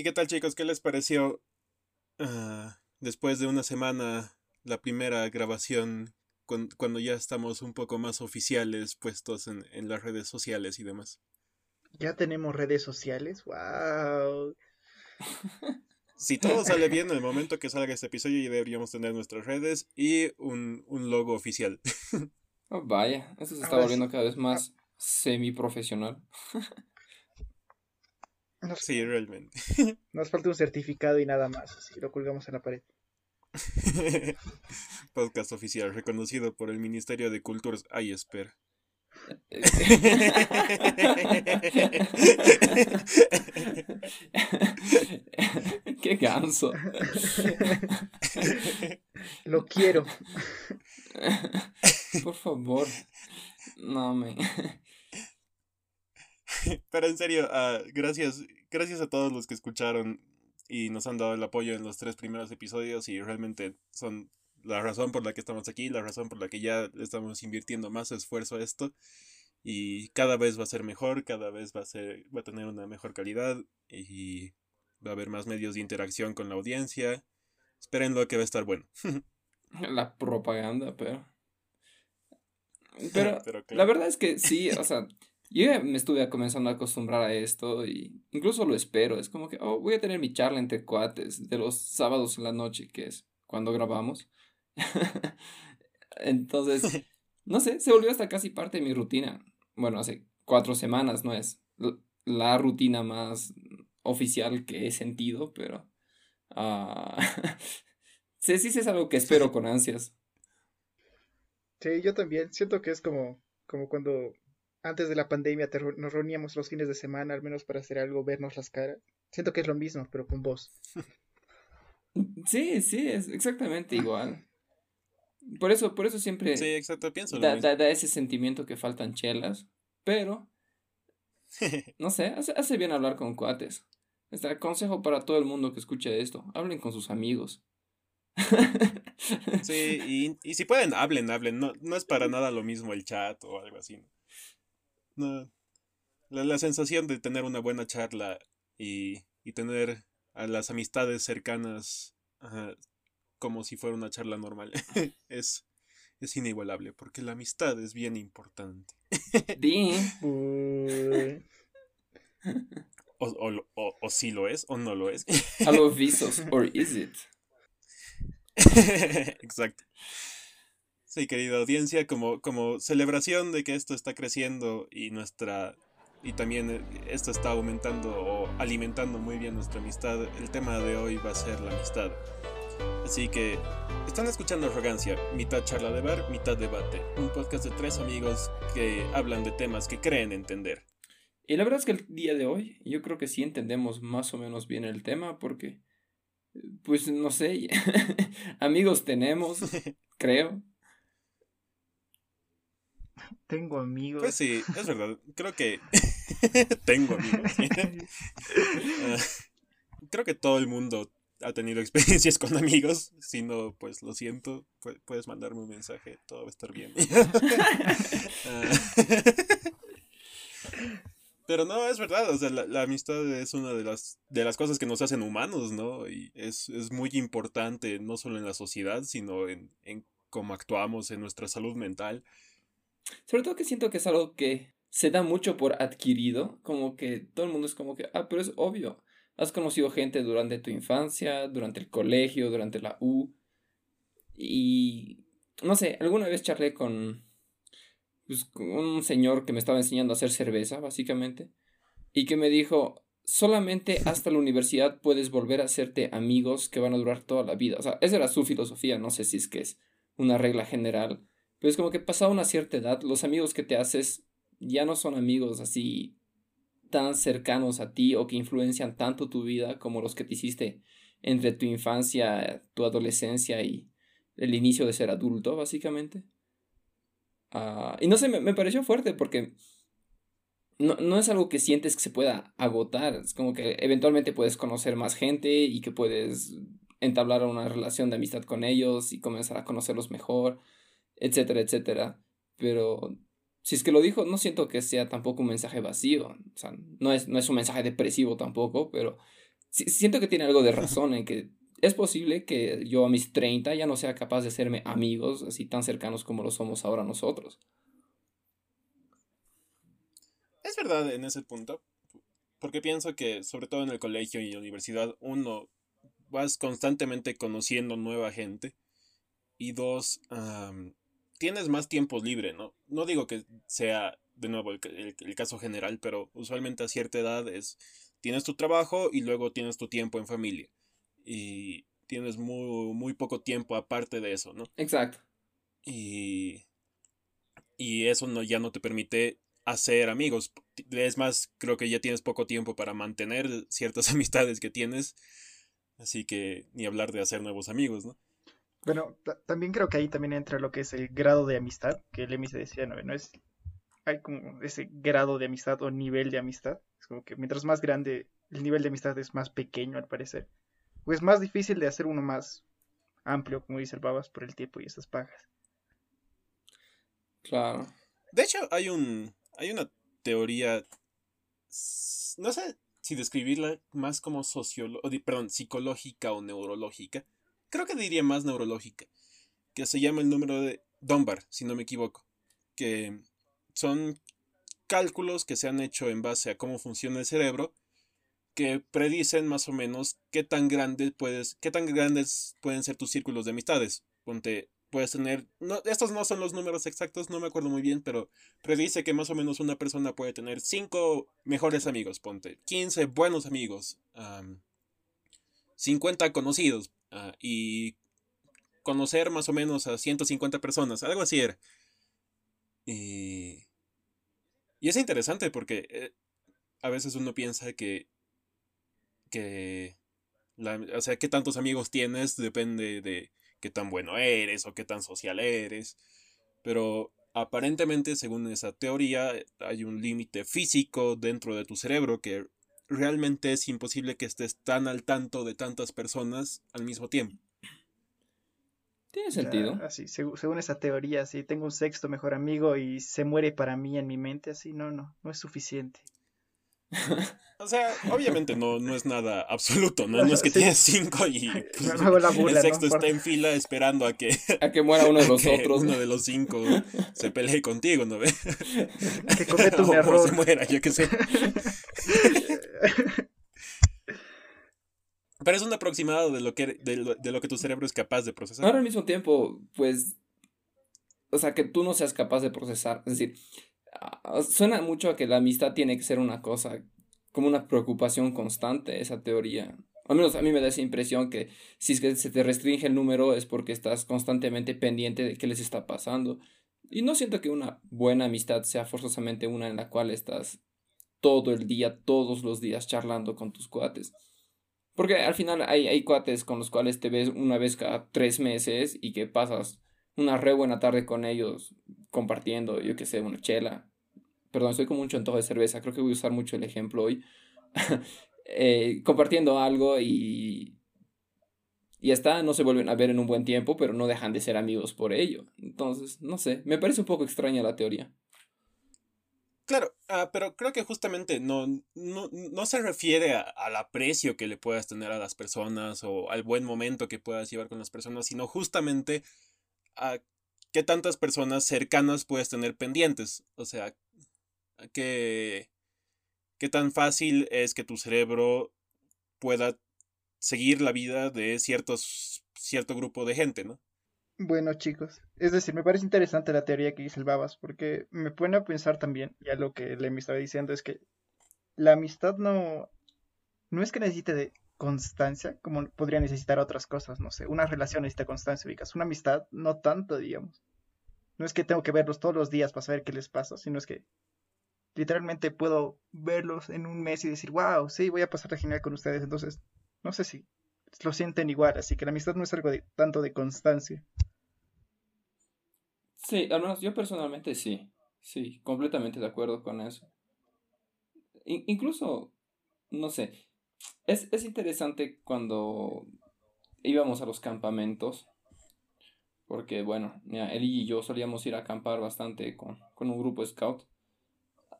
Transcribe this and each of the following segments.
¿Y qué tal chicos? ¿Qué les pareció uh, después de una semana la primera grabación cuando ya estamos un poco más oficiales puestos en, en las redes sociales y demás? Ya tenemos redes sociales, wow. Si todo sale bien en el momento que salga este episodio, ya deberíamos tener nuestras redes y un, un logo oficial. Oh, vaya, eso se está volviendo cada vez más semi-profesional. sí, realmente. Nos falta un certificado y nada más, así lo colgamos en la pared. Podcast oficial reconocido por el Ministerio de Culturas. Ay, espera. Qué ganso. Lo quiero. Por favor. No, me. Pero en serio, uh, gracias, gracias a todos los que escucharon y nos han dado el apoyo en los tres primeros episodios y realmente son la razón por la que estamos aquí, la razón por la que ya estamos invirtiendo más esfuerzo a esto y cada vez va a ser mejor, cada vez va a ser va a tener una mejor calidad y va a haber más medios de interacción con la audiencia. Espérenlo que va a estar bueno. la propaganda, pero pero, la verdad es que sí, o sea, yo ya me estuve comenzando a acostumbrar a esto y incluso lo espero. Es como que, oh, voy a tener mi charla entre cuates de los sábados en la noche, que es cuando grabamos. Entonces, no sé, se volvió hasta casi parte de mi rutina. Bueno, hace cuatro semanas no es la rutina más oficial que he sentido, pero uh, sí, sí, es algo que espero con ansias. Sí, yo también. Siento que es como, como cuando antes de la pandemia nos reuníamos los fines de semana, al menos para hacer algo, vernos las caras. Siento que es lo mismo, pero con vos. Sí, sí, es exactamente igual. Por eso, por eso siempre sí, exacto, pienso da, da, ese sentimiento que faltan chelas, pero no sé, hace, hace bien hablar con cuates. Este consejo para todo el mundo que escuche esto, hablen con sus amigos. Sí, y, y, si pueden, hablen, hablen. No, no es para nada lo mismo el chat o algo así. No. La, la sensación de tener una buena charla y, y tener a las amistades cercanas como si fuera una charla normal es, es inigualable porque la amistad es bien importante. o, o, o, o si lo es o no lo es. A los visos, or is it? Exacto. Sí, querida audiencia, como, como celebración de que esto está creciendo y nuestra y también eh, esto está aumentando o alimentando muy bien nuestra amistad, el tema de hoy va a ser la amistad. Así que están escuchando Arrogancia, mitad charla de bar, mitad debate, un podcast de tres amigos que hablan de temas que creen entender. Y la verdad es que el día de hoy yo creo que sí entendemos más o menos bien el tema porque pues no sé, amigos tenemos, creo. Tengo amigos. Pues sí, es verdad. Creo que tengo amigos. Creo que todo el mundo ha tenido experiencias con amigos. Si no, pues lo siento. Puedes mandarme un mensaje. Todo va a estar bien. Pero no, es verdad, o sea, la, amistad es una de las, de las cosas que nos hacen humanos, ¿no? Y es, es muy importante, no solo en la sociedad, sino en, en cómo actuamos, en nuestra salud mental. Sobre todo que siento que es algo que se da mucho por adquirido, como que todo el mundo es como que, ah, pero es obvio. Has conocido gente durante tu infancia, durante el colegio, durante la U. Y, no sé, alguna vez charlé con, pues, un señor que me estaba enseñando a hacer cerveza, básicamente, y que me dijo, solamente hasta la universidad puedes volver a hacerte amigos que van a durar toda la vida. O sea, esa era su filosofía, no sé si es que es una regla general, pero es como que pasada una cierta edad, los amigos que te haces ya no son amigos así tan cercanos a ti o que influencian tanto tu vida como los que te hiciste entre tu infancia, tu adolescencia y el inicio de ser adulto, básicamente. Ah, y no sé, me, pareció fuerte porque no, no, es algo que sientes que se pueda agotar. Es como que eventualmente puedes conocer más gente y que puedes entablar una relación de amistad con ellos y comenzar a conocerlos mejor, etcétera, etcétera. Pero si es que lo dijo, no siento que sea tampoco un mensaje vacío. O sea, no es, no es un mensaje depresivo tampoco, pero siento que tiene algo de razón en que es posible que yo a mis 30 ya no sea capaz de hacerme amigos así tan cercanos como lo somos ahora nosotros. Es verdad en ese punto, porque pienso que sobre todo en el colegio y la universidad uno vas constantemente conociendo nueva gente y dos, tienes más tiempo libre, ¿no? No digo que sea de nuevo el, el, caso general, pero usualmente a cierta edad es, tienes tu trabajo y luego tienes tu tiempo en familia. Y tienes muy, muy poco tiempo aparte de eso, ¿no? Exacto. Y, y eso no, ya no te permite hacer amigos. Es más, creo que ya tienes poco tiempo para mantener ciertas amistades que tienes. Así que ni hablar de hacer nuevos amigos, ¿no? Bueno, también creo que ahí también entra lo que es el grado de amistad, que Lemmy se decía, ¿no? ¿no? Es, hay como ese grado de amistad o nivel de amistad. Es como que mientras más grande el nivel de amistad es más pequeño al parecer. Pues es más difícil de hacer uno más amplio, como dice el Babas, por el tiempo y estas pagas. Claro. De hecho, hay un. hay una teoría. No sé si describirla más como sociológica. Perdón, psicológica o neurológica creo que diría más neurológica, que se llama el número de Dunbar, si no me equivoco, que son cálculos que se han hecho en base a cómo funciona el cerebro, que predicen más o menos qué tan grandes puedes, qué tan grandes pueden ser tus círculos de amistades. Ponte, puedes tener, no, estos no son los números exactos, no me acuerdo muy bien, pero predice que más o menos una persona puede tener 5 mejores amigos, ponte, 15 buenos amigos, 50 conocidos, Ah, y conocer más o menos a 150 personas, algo así era. Y, y es interesante porque eh, a veces uno piensa que, que la, o sea, qué tantos amigos tienes depende de qué tan bueno eres o qué tan social eres. Pero aparentemente, según esa teoría, hay un límite físico dentro de tu cerebro que realmente es imposible que estés tan al tanto de tantas personas al mismo tiempo. Tiene sentido. así, según, esa teoría, si tengo un sexto mejor amigo y se muere para mí en mi mente, así, no, no, no es suficiente. O sea, obviamente no, no es nada absoluto, ¿no? No es que tienes cinco y el sexto está en fila esperando a que, a que muera uno de los otros. Uno de los cinco se pelee contigo, ¿no ve? Que cometa un error. O se muera, yo qué sé. Pero es un aproximado de lo, que, de lo, que tu cerebro es capaz de procesar. Ahora al mismo tiempo, pues. O sea, que tú no seas capaz de procesar. Es decir, suena mucho a que la amistad tiene que ser una cosa, como una preocupación constante, esa teoría. Al menos a mí me da esa impresión que si es que se te restringe el número es porque estás constantemente pendiente de qué les está pasando. Y no siento que una buena amistad sea forzosamente una en la cual estás todo el día, todos los días charlando con tus cuates. Porque al final hay, hay cuates con los cuales te ves una vez cada tres meses y que pasas una re buena tarde con ellos compartiendo, yo que sé, una chela. Perdón, estoy con mucho antojo de cerveza, creo que voy a usar mucho el ejemplo hoy. Eh, compartiendo algo y, y está, no se vuelven a ver en un buen tiempo, pero no dejan de ser amigos por ello. Entonces, no sé, me parece un poco extraña la teoría. Claro, ah, pero creo que justamente no, no, se refiere al aprecio que le puedas tener a las personas o al buen momento que puedas llevar con las personas, sino justamente a qué tantas personas cercanas puedes tener pendientes. O sea, qué, qué tan fácil es que tu cerebro pueda seguir la vida de ciertos, cierto grupo de gente, ¿no? Bueno, chicos, es decir, me parece interesante la teoría que dice el Babas, porque me pone a pensar también, ya lo que me estaba diciendo es que la amistad no, no es que necesite de constancia, como podría necesitar otras cosas, no sé, una relación necesita constancia, ubicas, una amistad no tanto, digamos. No es que tengo que verlos todos los días para saber qué les pasa, sino es que literalmente puedo verlos en un mes y decir, wow, sí, voy a pasar genial con ustedes, entonces, no sé si lo sienten igual, así que la amistad no es algo de, tanto de constancia. Sí, al menos yo personalmente sí. Sí, completamente de acuerdo con eso. incluso, no sé, es, es interesante cuando íbamos a los campamentos. Porque, bueno, él y yo solíamos ir a acampar bastante con, un grupo scout.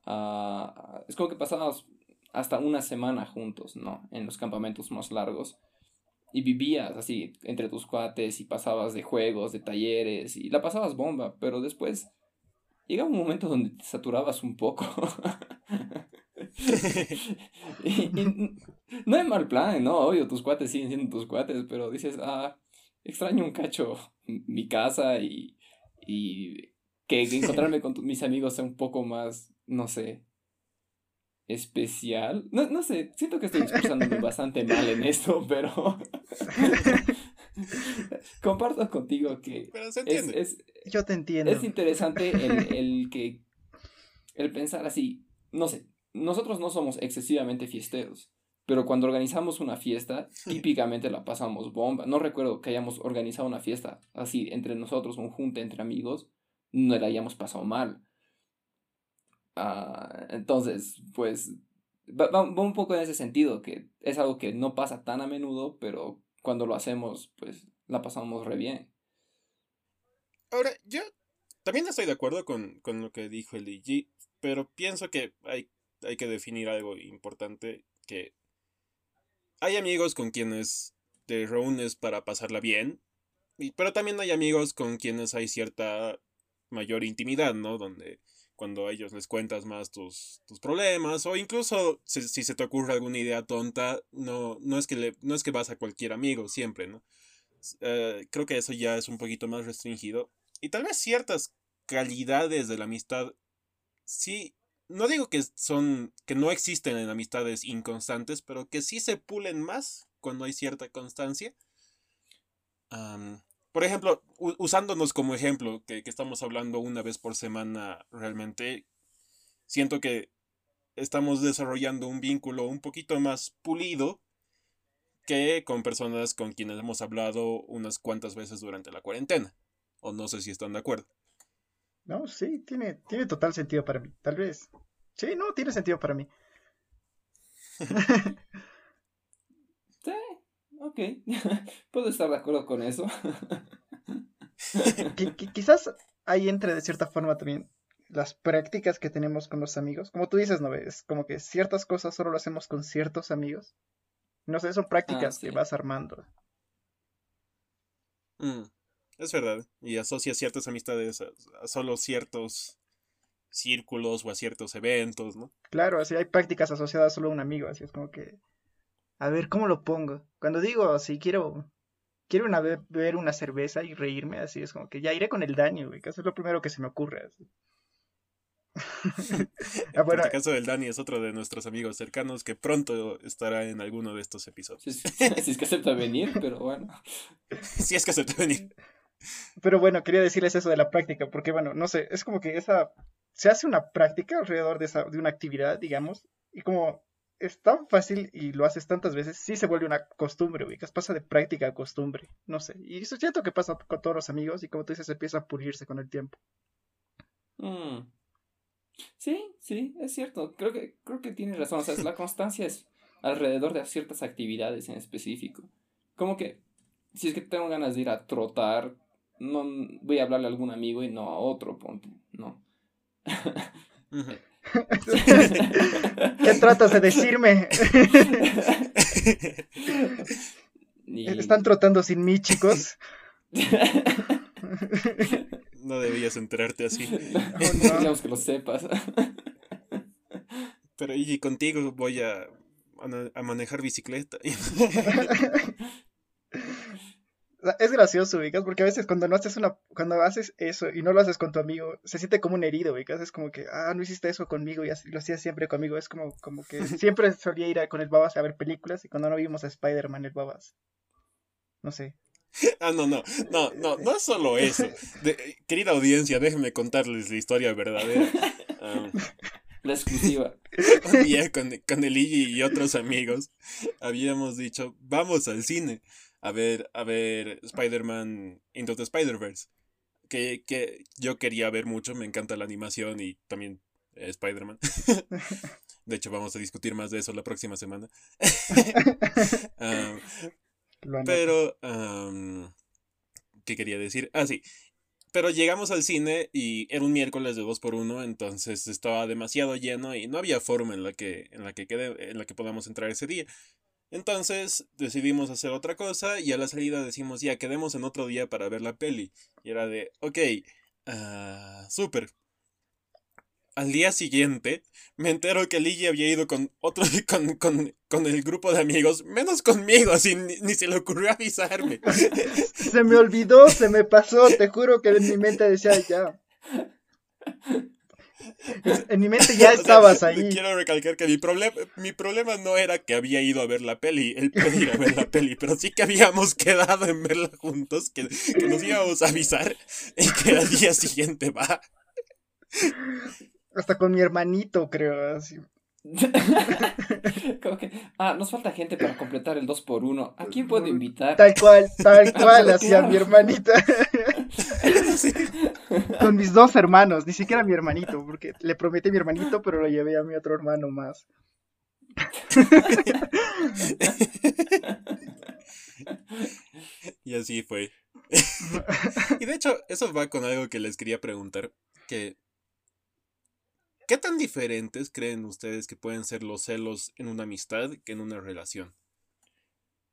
Ah, es como que pasábamos hasta una semana juntos, ¿no? En los campamentos más largos. Y vivías así entre tus cuates y pasabas de juegos, de talleres y la pasabas bomba, pero después llega un momento donde te saturabas un poco. y, no hay mal plan, no, obvio, tus cuates siguen siendo tus cuates, pero dices, ah, extraño un cacho mi casa y, y que encontrarme con mis amigos sea un poco más, no sé, especial. No, no sé, siento que estoy expresándome bastante mal en esto, pero comparto contigo que Es, yo te entiendo. Es interesante el, el que el pensar así, no sé, nosotros no somos excesivamente fiesteros, pero cuando organizamos una fiesta, típicamente la pasamos bomba. No recuerdo que hayamos organizado una fiesta así entre nosotros, un junte entre amigos, no la hayamos pasado mal. Ah, entonces, pues, va, un poco en ese sentido, que es algo que no pasa tan a menudo, pero cuando lo hacemos, pues, la pasamos re bien. Ahora, yo también estoy de acuerdo con, lo que dijo el IG, pero pienso que hay, hay que definir algo importante, que hay amigos con quienes te reúnes para pasarla bien, pero también hay amigos con quienes hay cierta mayor intimidad, ¿no? Donde cuando a ellos les cuentas más tus, tus problemas o incluso si, se te ocurre alguna idea tonta, no, no, es que le, no es que vas a cualquier amigo siempre, ¿no? Eh, creo que eso ya es un poquito más restringido. Y tal vez ciertas calidades de la amistad, sí, no digo que son, que no existen en amistades inconstantes, pero que sí se pulen más cuando hay cierta constancia. Por ejemplo, usándonos como ejemplo, que, estamos hablando una vez por semana realmente, siento que estamos desarrollando un vínculo un poquito más pulido que con personas con quienes hemos hablado unas cuantas veces durante la cuarentena. O no sé si están de acuerdo. No, sí, tiene, tiene total sentido para mí. Tal vez. Sí, no, tiene sentido para mí. sí, ok. Puedo estar de acuerdo con eso. quizás ahí entre de cierta forma también las prácticas que tenemos con los amigos. Como tú dices, ¿no ves? Como que ciertas cosas solo lo hacemos con ciertos amigos. No sé, son prácticas ah, que vas armando. Mm, es verdad. Y asocia ciertas amistades a, solo ciertos círculos o a ciertos eventos, ¿no? Claro, así hay prácticas asociadas solo a un amigo, así es como que a ver, ¿cómo lo pongo? Cuando digo, si quiero quiero una vez beber una cerveza y reírme, así es como que ya iré con el daño, güey, que eso es lo primero que se me ocurre. ah, bueno, el caso del Dani es otro de nuestros amigos cercanos que pronto estará en alguno de estos episodios. si es que acepta venir, pero bueno. si es que acepta venir. Pero bueno, quería decirles eso de la práctica, porque bueno, no sé, es como que esa se hace una práctica alrededor de, esa, de una actividad, digamos, y como es tan fácil y lo haces tantas veces, sí se vuelve una costumbre, ubicas, pasa de práctica a costumbre, no sé. Y eso es cierto que pasa con todos los amigos y como tú dices, empieza a pulirse con el tiempo. Mm. Sí, sí, es cierto. Creo que, creo que tienes razón. O sea, la constancia es alrededor de ciertas actividades en específico. Como que, si es que tengo ganas de ir a trotar, no voy a hablarle a algún amigo y no a otro, ponte, no. ¿Qué tratas de decirme? Están trotando sin mí, chicos. No debías enterarte así. No, que lo sepas. Pero y contigo voy a, a manejar bicicleta. es gracioso, ubicas, porque a veces cuando no haces una, cuando haces eso y no lo haces con tu amigo, se siente como un herido, ubicas, es como que, ah, no hiciste eso conmigo y así, lo hacías siempre conmigo, es como, como que siempre solía ir con el Babas a ver películas y cuando no vimos a Spider-Man el Babas, no sé. Ah, no, no, no, no, no es solo eso. querida audiencia, déjenme contarles la historia verdadera. la exclusiva. Un día con, con el Iggy y otros amigos habíamos dicho, vamos al cine a ver, a ver Spider-Man Into the Spider-Verse. Que, que, yo quería ver mucho, me encanta la animación y también Spider-Man. de hecho, vamos a discutir más de eso la próxima semana. pero, ¿qué quería decir? Ah, sí. pero llegamos al cine y era un miércoles de 2 por 1 entonces estaba demasiado lleno y no había forma en la que, en la que, quede, en la que podamos entrar ese día. Entonces decidimos hacer otra cosa y a la salida decimos, ya, quedemos en otro día para ver la peli. Y era de, ok, uh, súper. Al día siguiente me entero que Lily había ido con otro, con, con, con el grupo de amigos, menos conmigo, así ni, ni, se le ocurrió avisarme. se me olvidó, se me pasó, te juro que en mi mente decía ya. En mi mente ya estabas ahí. Quiero recalcar que mi, problema mi problema no era que había ido a ver la peli, el pedir a ver la peli, pero sí que habíamos quedado en verla juntos, que, que nos íbamos a avisar y que al día siguiente va. Hasta con mi hermanito, creo. Así. Como que, ah, nos falta gente para completar el 2 por 1 ¿A quién puedo invitar? Tal cual, tal cual, hacía mi hermanita. Sí. Con mis dos hermanos, ni siquiera mi hermanito, porque le prometí a mi hermanito, pero lo llevé a mi otro hermano más. y así fue. y de hecho, eso va con algo que les quería preguntar, que ¿Qué tan diferentes creen ustedes que pueden ser los celos en una amistad que en una relación?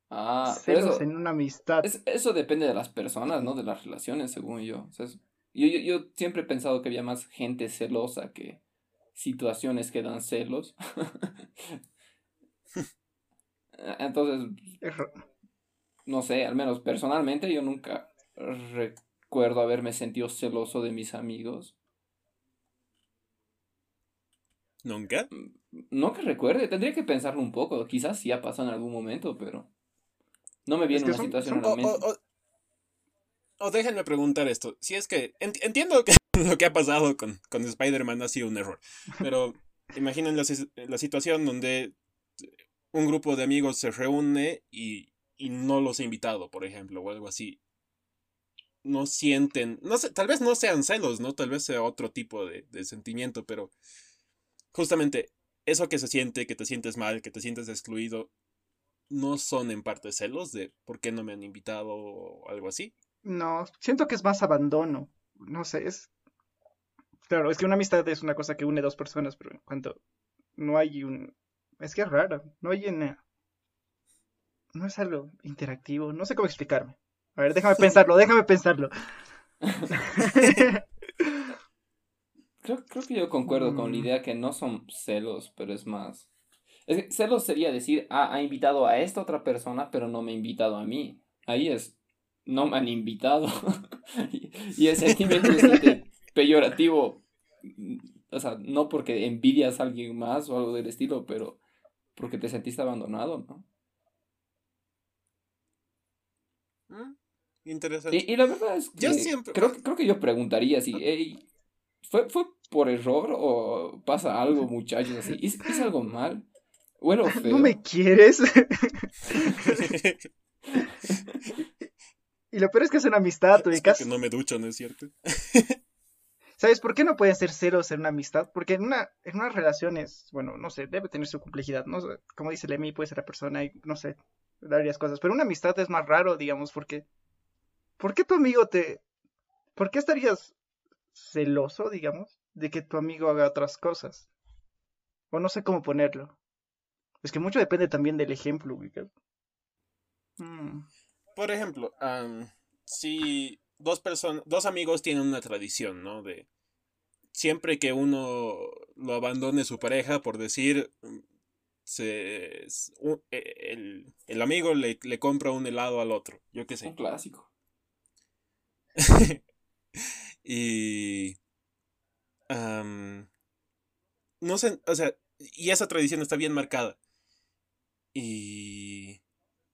Ah, celos eso, en una amistad. Es, eso depende de las personas, ¿no? De las relaciones, según yo. O sea, yo, yo. Yo siempre he pensado que había más gente celosa que situaciones que dan celos. Entonces, no sé, al menos personalmente yo nunca recuerdo haberme sentido celoso de mis amigos. ¿Nunca? No que recuerde, tendría que pensarlo un poco. Quizás sí ha pasado en algún momento, pero no me viene una situación a la mente. O, déjenme preguntar esto. Si es que entiendo que lo que ha pasado con, con Spider-Man ha sido un error, pero imaginen la, la, situación donde un grupo de amigos se reúne y, y no los ha invitado, por ejemplo, o algo así no sienten, no sé, tal vez no sean celos, ¿no? Tal vez sea otro tipo de, de sentimiento, pero justamente eso que se siente, que te sientes mal, que te sientes excluido, no son en parte celos de por qué no me han invitado o algo así. No, siento que es más abandono. No sé, es. Claro, es que una amistad es una cosa que une dos personas, pero cuando no hay un. Es que es raro, no hay una. No es algo interactivo, no sé cómo explicarme. A ver, déjame pensarlo, déjame pensarlo. Creo, creo que yo concuerdo con la mm. idea que no son celos, pero es más. Es que celos sería decir, ah, ha invitado a esta otra persona, pero no me ha invitado a mí. Ahí es, no me han invitado. y el sentimiento es peyorativo. Mm, o sea, no porque envidias a alguien más o algo del estilo, pero porque te sentiste abandonado, ¿no? Mm, interesante. Y, la verdad es que yo siempre... creo, creo que yo preguntaría si, hey, ¿fue, ¿fue por error o pasa algo, muchachos? Así? ¿Hice, algo mal? Bueno, feo. ¿No me quieres? y lo peor es que es una amistad, es que no me ducho, ¿no es cierto? ¿Sabes por qué no pueden ser ceros en una amistad? Porque en una, en unas relaciones, bueno, no sé, debe tener su complejidad, ¿no? Como dice Lemmy, puede ser la persona y, no sé, varias cosas. Pero una amistad es más raro, digamos, porque... ¿Por qué tu amigo te... ¿Por qué estarías celoso, digamos, de que tu amigo haga otras cosas. O no sé cómo ponerlo. Es que mucho depende también del ejemplo, mm. Por ejemplo, si dos personas, dos amigos tienen una tradición, ¿no? De siempre que uno lo abandone su pareja, por decir, se, e, el, el, amigo le, le, compra un helado al otro, yo qué sé. Un clásico. y no sé, o sea, y esa tradición está bien marcada. Y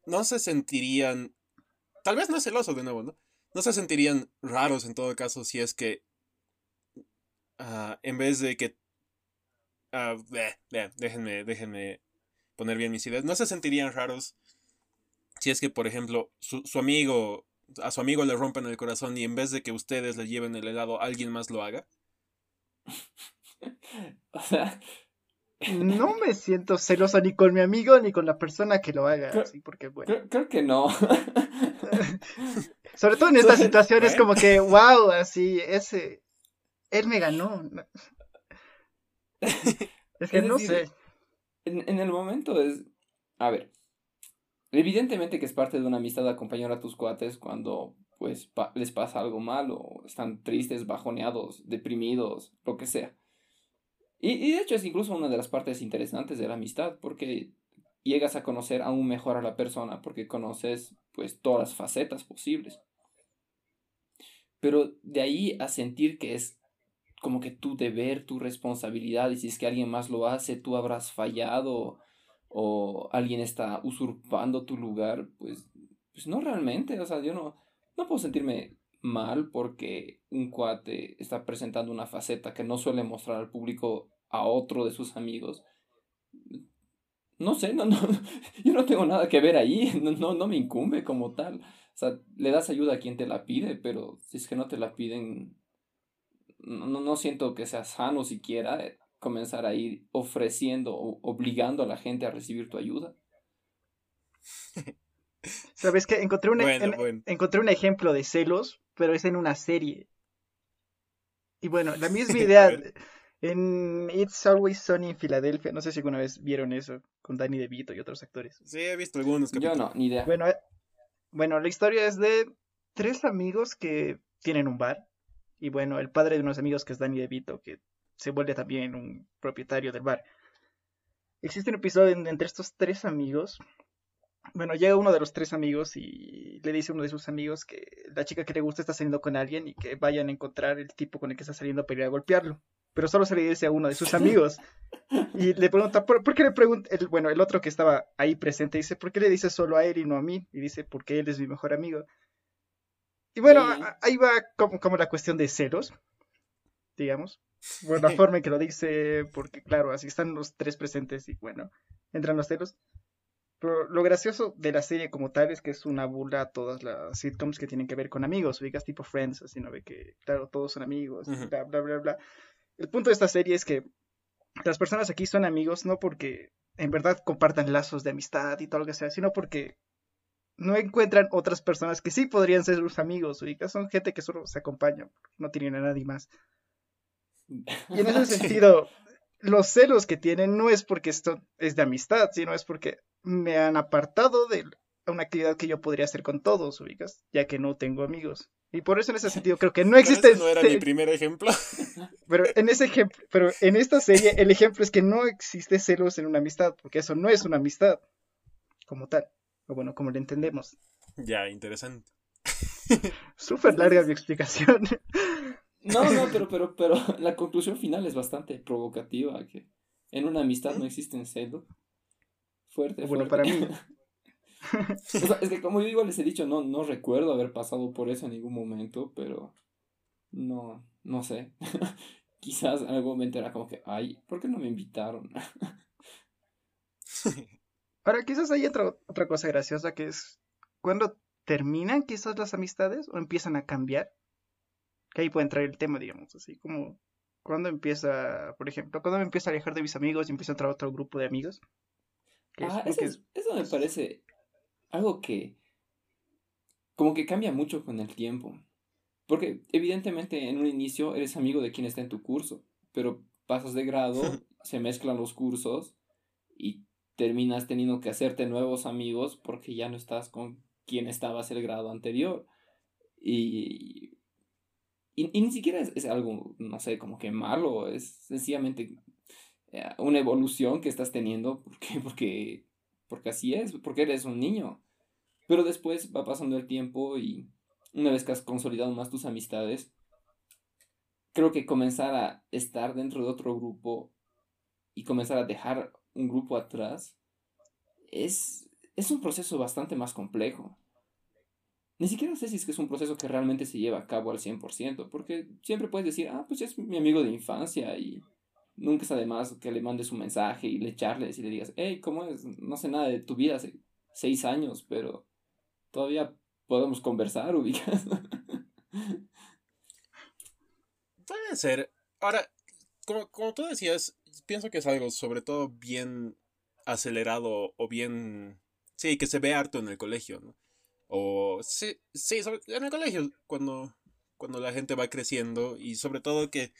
no se sentirían, tal vez no es celoso de nuevo, ¿no? No se sentirían raros en todo caso si es que, ah, en vez de que, uh, déjenme, déjenme poner bien mis ideas, no se sentirían raros si es que, por ejemplo, su, su amigo, a su amigo le rompen el corazón y en vez de que ustedes le lleven el helado, alguien más lo haga. o sea, no me siento celoso ni con mi amigo ni con la persona que lo haga, así, porque bueno. Creo, que no. Sobre todo en estas situaciones como que, wow, así, ese, él me ganó. es que no sé. En, en el momento es, a ver, evidentemente que es parte de una amistad acompañar a tus cuates cuando pues les pasa algo malo, están tristes, bajoneados, deprimidos, lo que sea. Y, de hecho es incluso una de las partes interesantes de la amistad, porque llegas a conocer aún mejor a la persona, porque conoces pues todas las facetas posibles. Pero de ahí a sentir que es como que tu deber, tu responsabilidad, y si es que alguien más lo hace, tú habrás fallado o alguien está usurpando tu lugar, pues, pues no realmente, o sea, yo no, no puedo sentirme mal porque un cuate está presentando una faceta que no suele mostrar al público a otro de sus amigos. No sé, no, no, yo no tengo nada que ver ahí, no, no, me incumbe como tal. O sea, le das ayuda a quien te la pide, pero si es que no te la piden, no, no siento que sea sano siquiera comenzar a ir ofreciendo o obligando a la gente a recibir tu ayuda. Sabes que encontré un, e-, encontré un ejemplo de celos, pero es en una serie. Y bueno, la misma idea en It's Always Sunny en Filadelfia. No sé si alguna vez vieron eso con Danny DeVito y otros actores. Sí, he visto algunos. Yo no, ni idea. Bueno, eh, bueno, la historia es de tres amigos que tienen un bar. Y bueno, el padre de unos amigos que es Danny DeVito, que se vuelve también un propietario del bar. Existe un episodio entre estos tres amigos bueno, llega uno de los tres amigos y le dice a uno de sus amigos que la chica que le gusta está saliendo con alguien y que vayan a encontrar el tipo con el que está saliendo para ir a golpearlo. Pero solo se le dice a uno de sus amigos. Y le pregunta, ¿por, qué le pregunta? El, bueno, el otro que estaba ahí presente dice, ¿por qué le dice solo a él y no a mí? Y dice, porque él es mi mejor amigo. Y bueno, ahí va como, como la cuestión de celos, digamos. Bueno, la forma en que lo dice, porque claro, así están los tres presentes y bueno, entran los celos lo gracioso de la serie como tal es que es una burla a todas las sitcoms que tienen que ver con amigos, ubicas tipo Friends, así no ve que, claro, todos son amigos, bla, bla, bla, bla. El punto de esta serie es que las personas aquí son amigos no porque en verdad compartan lazos de amistad y todo lo que sea, sino porque no encuentran otras personas que sí podrían ser sus amigos, ubicas, son gente que solo se acompaña, no tienen a nadie más. Y en ese sentido, los celos que tienen no es porque esto es de amistad, sino es porque me han apartado de una actividad que yo podría hacer con todos, ubicas, ya que no tengo amigos. Y por eso en ese sentido creo que no existe. no era mi primer ejemplo. Pero en ese ejemplo, pero en esta serie el ejemplo es que no existe celos en una amistad, porque eso no es una amistad como tal, o bueno, como lo entendemos. Ya, interesante. Súper larga mi explicación. No, no, pero, pero, pero la conclusión final es bastante provocativa, que en una amistad no existen celos. Fuerte, Bueno, para mí. es que como yo igual les he dicho, no, no recuerdo haber pasado por eso en ningún momento, pero no, no sé. Quizás en algún momento era como que, ay, ¿por qué no me invitaron? Ahora, quizás hay otra, otra cosa graciosa que es cuando terminan quizás las amistades o empiezan a cambiar. Que ahí puede entrar el tema, digamos, así como cuando empieza, por ejemplo, cuando me empiezo a alejar de mis amigos y empiezo a entrar a otro grupo de amigos. Ah, eso, me parece algo que como que cambia mucho con el tiempo. Porque evidentemente en un inicio eres amigo de quien está en tu curso, pero pasas de grado, se mezclan los cursos y terminas teniendo que hacerte nuevos amigos porque ya no estás con quien estabas el grado anterior. Y, y, ni siquiera es, es, algo, no sé, como que malo, es sencillamente una evolución que estás teniendo, porque, porque, porque así es, porque eres un niño. Pero después va pasando el tiempo y una vez que has consolidado más tus amistades, creo que comenzar a estar dentro de otro grupo y comenzar a dejar un grupo atrás es, es un proceso bastante más complejo. Ni siquiera sé si es que es un proceso que realmente se lleva a cabo al 100%, porque siempre puedes decir, ah, pues es mi amigo de infancia y nunca es además que le mandes un mensaje y le echarles y le digas, hey, ¿cómo es? No sé nada de tu vida hace seis años, pero todavía podemos conversar, ubicas. Puede ser. Ahora, como, como tú decías, pienso que es algo sobre todo bien acelerado o bien... Sí, que se ve harto en el colegio, ¿no? O sí, sí en el colegio, cuando, cuando la gente va creciendo y sobre todo que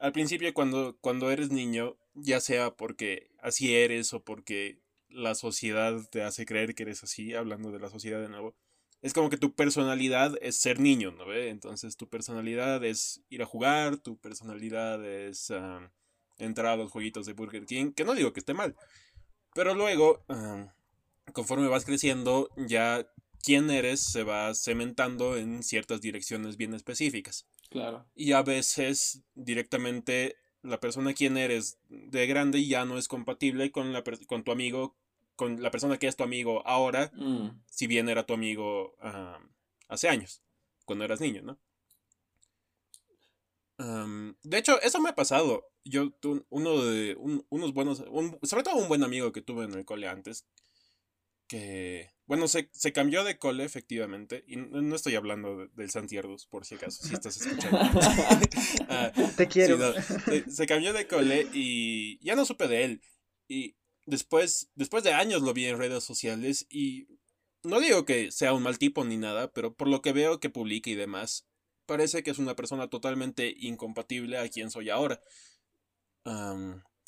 al principio cuando, cuando eres niño, ya sea porque así eres o porque la sociedad te hace creer que eres así, hablando de la sociedad de nuevo, es como que tu personalidad es ser niño, ¿no ve? Entonces tu personalidad es ir a jugar, tu personalidad es entrar a los jueguitos de Burger King, que no digo que esté mal, pero luego, conforme vas creciendo, ya quién eres se va cementando en ciertas direcciones bien específicas. Claro. Y a veces directamente la persona quien eres de grande ya no es compatible con, la, con tu amigo con la persona que es tu amigo ahora, mm. si bien era tu amigo hace años, cuando eras niño, ¿no? de hecho, eso me ha pasado. Yo, uno de, unos buenos, sobre todo un buen amigo que tuve en el cole antes, que, bueno, se, se cambió de cole efectivamente, y no, estoy hablando del Santierdus, por si acaso, si estás escuchando. Ah, Te quiero. se cambió de cole y ya no supe de él. Y después, después de años lo vi en redes sociales y no digo que sea un mal tipo ni nada, pero por lo que veo que publica y demás, parece que es una persona totalmente incompatible a quien soy ahora.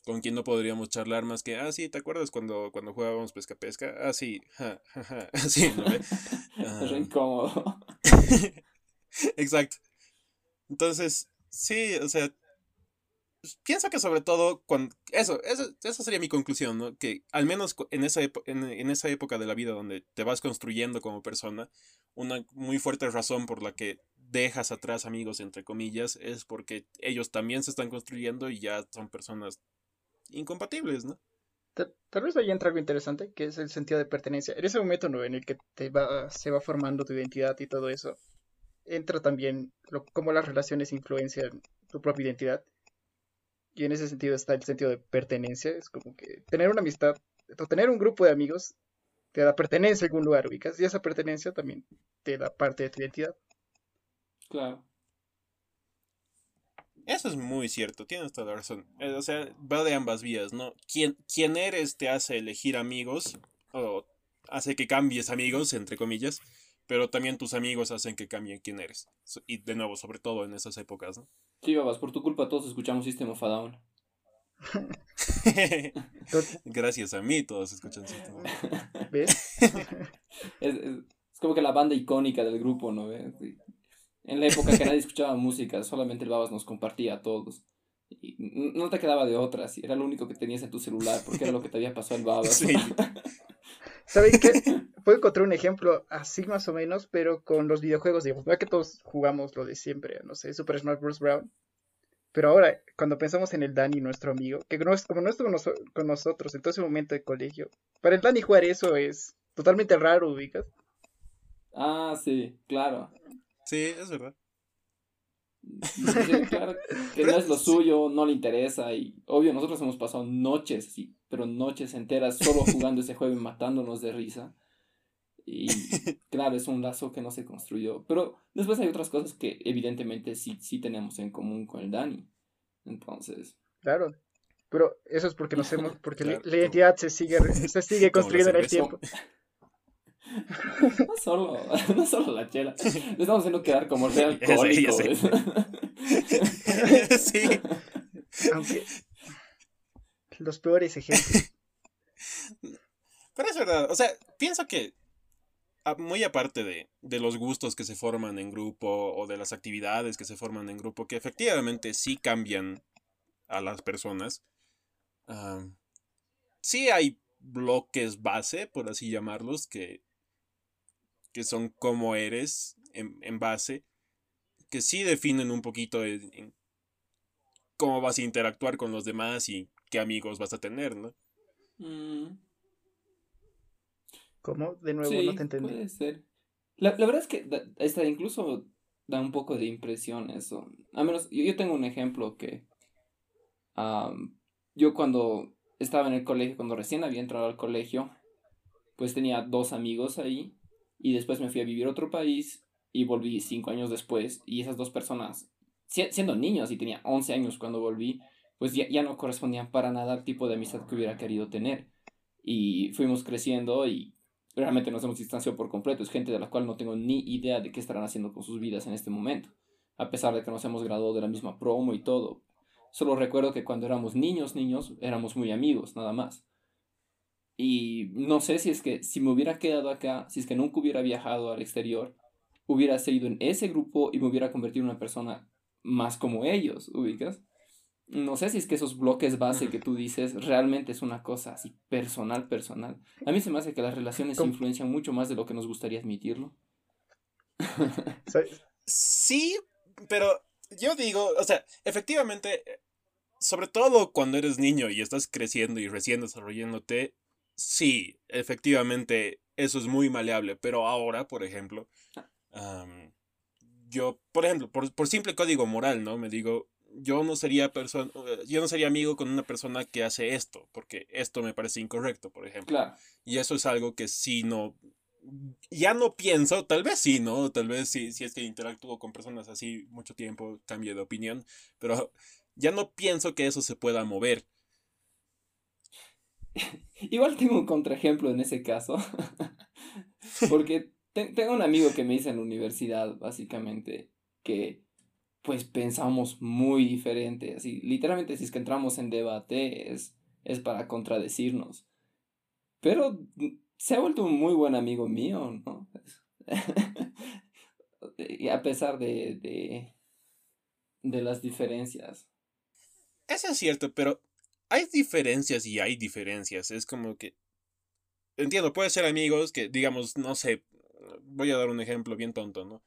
Con quien no podríamos charlar más que, ah, sí, ¿te acuerdas cuando, cuando jugábamos pesca pesca? Ah, sí, ja, ja, sí, ¿no? es incómodo. Exacto. Entonces, sí, o sea, pues, pienso que sobre todo, cuando, eso, eso, esa sería mi conclusión, ¿no? Que al menos en esa, en, esa época de la vida donde te vas construyendo como persona, una muy fuerte razón por la que dejas atrás amigos, entre comillas, es porque ellos también se están construyendo y ya son personas incompatibles, ¿no? Tal, vez ahí entra algo interesante, que es el sentido de pertenencia. En ese momento ¿no? en el que te va, se va formando tu identidad y todo eso, entra también lo, cómo las relaciones influencian tu propia identidad y en ese sentido está el sentido de pertenencia. Es como que tener una amistad, o tener un grupo de amigos, te da pertenencia a algún lugar, ubicas. Y esa pertenencia también te da parte de tu identidad. Claro. Eso es muy cierto, tienes toda la razón. Eh, o sea, va de ambas vías, ¿no? Quién, quién eres te hace elegir amigos, o hace que cambies amigos, entre comillas, pero también tus amigos hacen que cambien quién eres. Y de nuevo, sobre todo en esas épocas, ¿no? Sí, babas, por tu culpa todos escuchamos System of a Down. Gracias a mí todos escuchan System of a Down. ¿Ves? es, como que la banda icónica del grupo, ¿no? ¿Ves? En la época que nadie escuchaba música, solamente el Babas nos compartía a todos. Y no te quedaba de otras, era lo único que tenías en tu celular, porque era lo que te había pasado el Babas. Sí. ¿Saben qué? Puedo encontrar un ejemplo así más o menos, pero con los videojuegos, digamos. ¿Verdad que todos jugamos lo de siempre? No sé, Super Smash Bros. Brown. Pero ahora, cuando pensamos en el Dani, nuestro amigo, que no es, como no estuvo con nosotros en todo ese momento de colegio, para el Dani jugar eso es totalmente raro, ubicas. Ah, sí, claro. Sí, es verdad. claro que no es lo suyo, no le interesa y obvio nosotros hemos pasado noches, sí, pero noches enteras solo jugando ese juego y matándonos de risa. Y claro, es un lazo que no se construyó. Pero después hay otras cosas que evidentemente sí, sí tenemos en común con el Dani. Entonces. Claro. Pero eso es porque nos hemos, porque la, identidad se sigue, se sigue construyendo en el tiempo. No solo, no solo la chela. Le estamos haciendo quedar como real alcohólico. sí. Aunque los peores ejemplos. Pero es verdad, o sea, pienso que muy aparte de, de, los gustos que se forman en grupo o de las actividades que se forman en grupo, que efectivamente sí cambian a las personas, sí hay bloques base, por así llamarlos, que, que son como eres en, base, que sí definen un poquito cómo vas a interactuar con los demás y qué amigos vas a tener, ¿no? Mm. ¿Cómo? De nuevo no te entendí. Puede ser. La, verdad es que da, incluso da un poco de impresión eso. A menos, yo, tengo un ejemplo que yo cuando estaba en el colegio, cuando recién había entrado al colegio, pues tenía dos amigos ahí y después me fui a vivir a otro país y volví cinco años después y esas dos personas, siendo niños y tenía 11 años cuando volví, pues ya, ya no correspondían para nada al tipo de amistad que hubiera querido tener. Y fuimos creciendo y realmente nos hemos distanciado por completo. Es gente de la cual no tengo ni idea de qué estarán haciendo con sus vidas en este momento. A pesar de que nos hemos graduado de la misma promo y todo. Solo recuerdo que cuando éramos niños, niños, éramos muy amigos, nada más. Y no sé si es que si me hubiera quedado acá, si es que nunca hubiera viajado al exterior, hubiera seguido en ese grupo y me hubiera convertido en una persona más como ellos, ¿ubicas? No sé si es que esos bloques base que tú dices realmente es una cosa así personal, personal. A mí se me hace que las relaciones influencian mucho más de lo que nos gustaría admitirlo. sí, pero yo digo, o sea, efectivamente, sobre todo cuando eres niño y estás creciendo y recién desarrollándote, sí, efectivamente, eso es muy maleable. Pero ahora, por ejemplo, yo, por ejemplo, por, por simple código moral, ¿no? Me digo, yo no sería persona, yo no sería amigo con una persona que hace esto, porque esto me parece incorrecto, por ejemplo. Y eso es algo que si no, ya no pienso, tal vez sí, ¿no? Tal vez sí, si es que interactúo con personas así mucho tiempo, cambio de opinión, pero ya no pienso que eso se pueda mover. Igual tengo un contraejemplo en ese caso, porque tengo un amigo que me dice en la universidad, básicamente, que pues pensamos muy diferente. Así, literalmente, si es que entramos en debate, es, para contradecirnos. Pero se ha vuelto un muy buen amigo mío, ¿no? y a pesar de, de, de las diferencias. Eso es cierto, pero hay diferencias y hay diferencias. Es como que. Entiendo, puede ser amigos que, digamos, no sé. Voy a dar un ejemplo bien tonto, ¿no?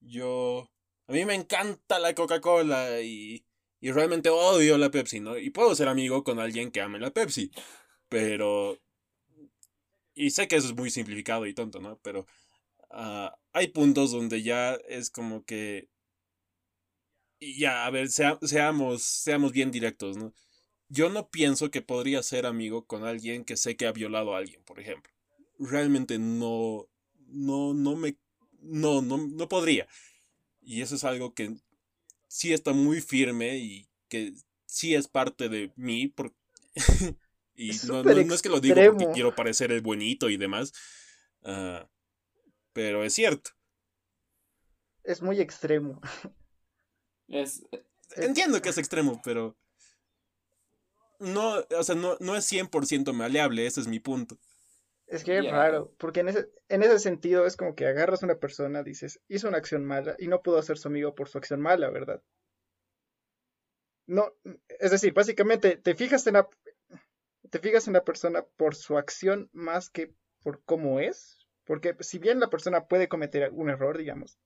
Yo a mí me encanta la Coca-Cola y, y realmente odio la Pepsi, ¿no? Y puedo ser amigo con alguien que ame la Pepsi, pero... Y sé que eso es muy simplificado y tonto, ¿no? Pero uh, hay puntos donde ya es como que... Y ya, a ver, seamos, seamos bien directos, ¿no? Yo no pienso que podría ser amigo con alguien que sé que ha violado a alguien, por ejemplo. Realmente no, no, no me, no, no, no podría. Y eso es algo que sí está muy firme y que sí es parte de mí. y no, es que lo digo porque quiero parecer el bonito y demás. Ah, pero es cierto. Es muy extremo. Es, Entiendo que es extremo, pero no, o sea, no, no es 100% maleable, ese es mi punto. Es que es raro, porque en ese, en ese sentido es como que agarras a una persona, dices, hizo una acción mala y no pudo ser su amigo por su acción mala, ¿verdad? No, es decir, básicamente te fijas en la, te fijas en la persona por su acción más que por cómo es, porque si bien la persona puede cometer un error, digamos,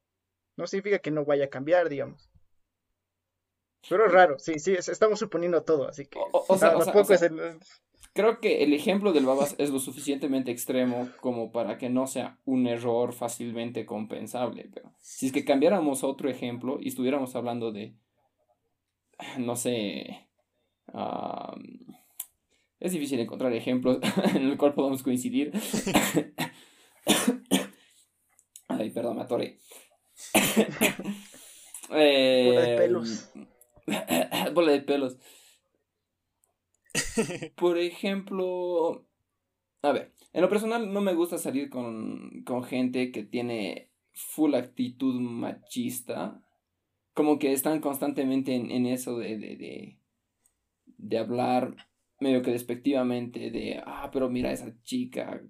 no significa que no vaya a cambiar, digamos. Pero es raro, sí, sí, estamos suponiendo todo, así que o, sea, tampoco es el... Creo que el ejemplo del babas es lo suficientemente extremo como para que no sea un error fácilmente compensable. Pero si es que cambiáramos otro ejemplo y estuviéramos hablando de, no sé, es difícil encontrar ejemplos en el cual podamos coincidir. Ay, perdón, me atoré. de pelos. bola de pelos. Por ejemplo, a ver, en lo personal no me gusta salir con, con gente que tiene full actitud machista. Como que están constantemente en, eso de, de, de, de, hablar medio que despectivamente de, ah, pero mira esa chica.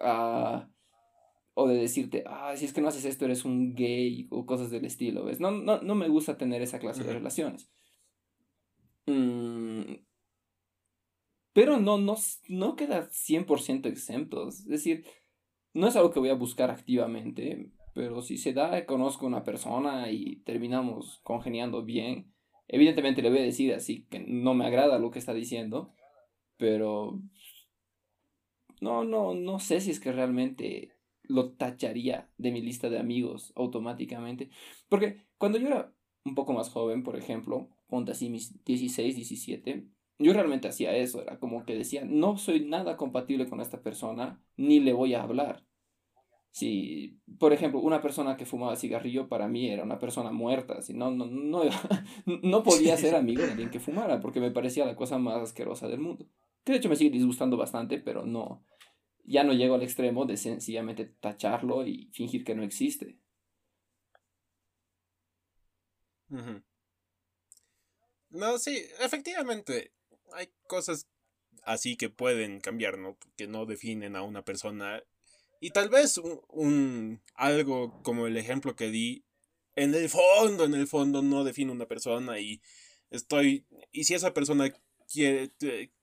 Ah, o de decirte, ah, si es que no haces esto eres un gay o cosas del estilo, ¿ves? No, no, no me gusta tener esa clase de relaciones. Mm, pero no, no, no queda 100% exentos. Es decir, no es algo que voy a buscar activamente, pero si se da, conozco a una persona y terminamos congeniando bien, evidentemente le voy a decir así que no me agrada lo que está diciendo, pero no, no, no sé si es que realmente lo tacharía de mi lista de amigos automáticamente. Porque cuando yo era un poco más joven, por ejemplo, ponte así mis 16, 17, yo realmente hacía eso, era como que decía, no soy nada compatible con esta persona, ni le voy a hablar. si, por ejemplo, una persona que fumaba cigarrillo para mí era una persona muerta, si no, no, no, no podía ser amigo de alguien que fumara, porque me parecía la cosa más asquerosa del mundo. Que de hecho me sigue disgustando bastante, pero no, ya no llego al extremo de sencillamente tacharlo y fingir que no existe. No, sí, efectivamente, hay cosas así que pueden cambiar, ¿no? Que no definen a una persona y tal vez un, algo como el ejemplo que di, en el fondo, en el fondo no define una persona y estoy, y si esa persona quiere,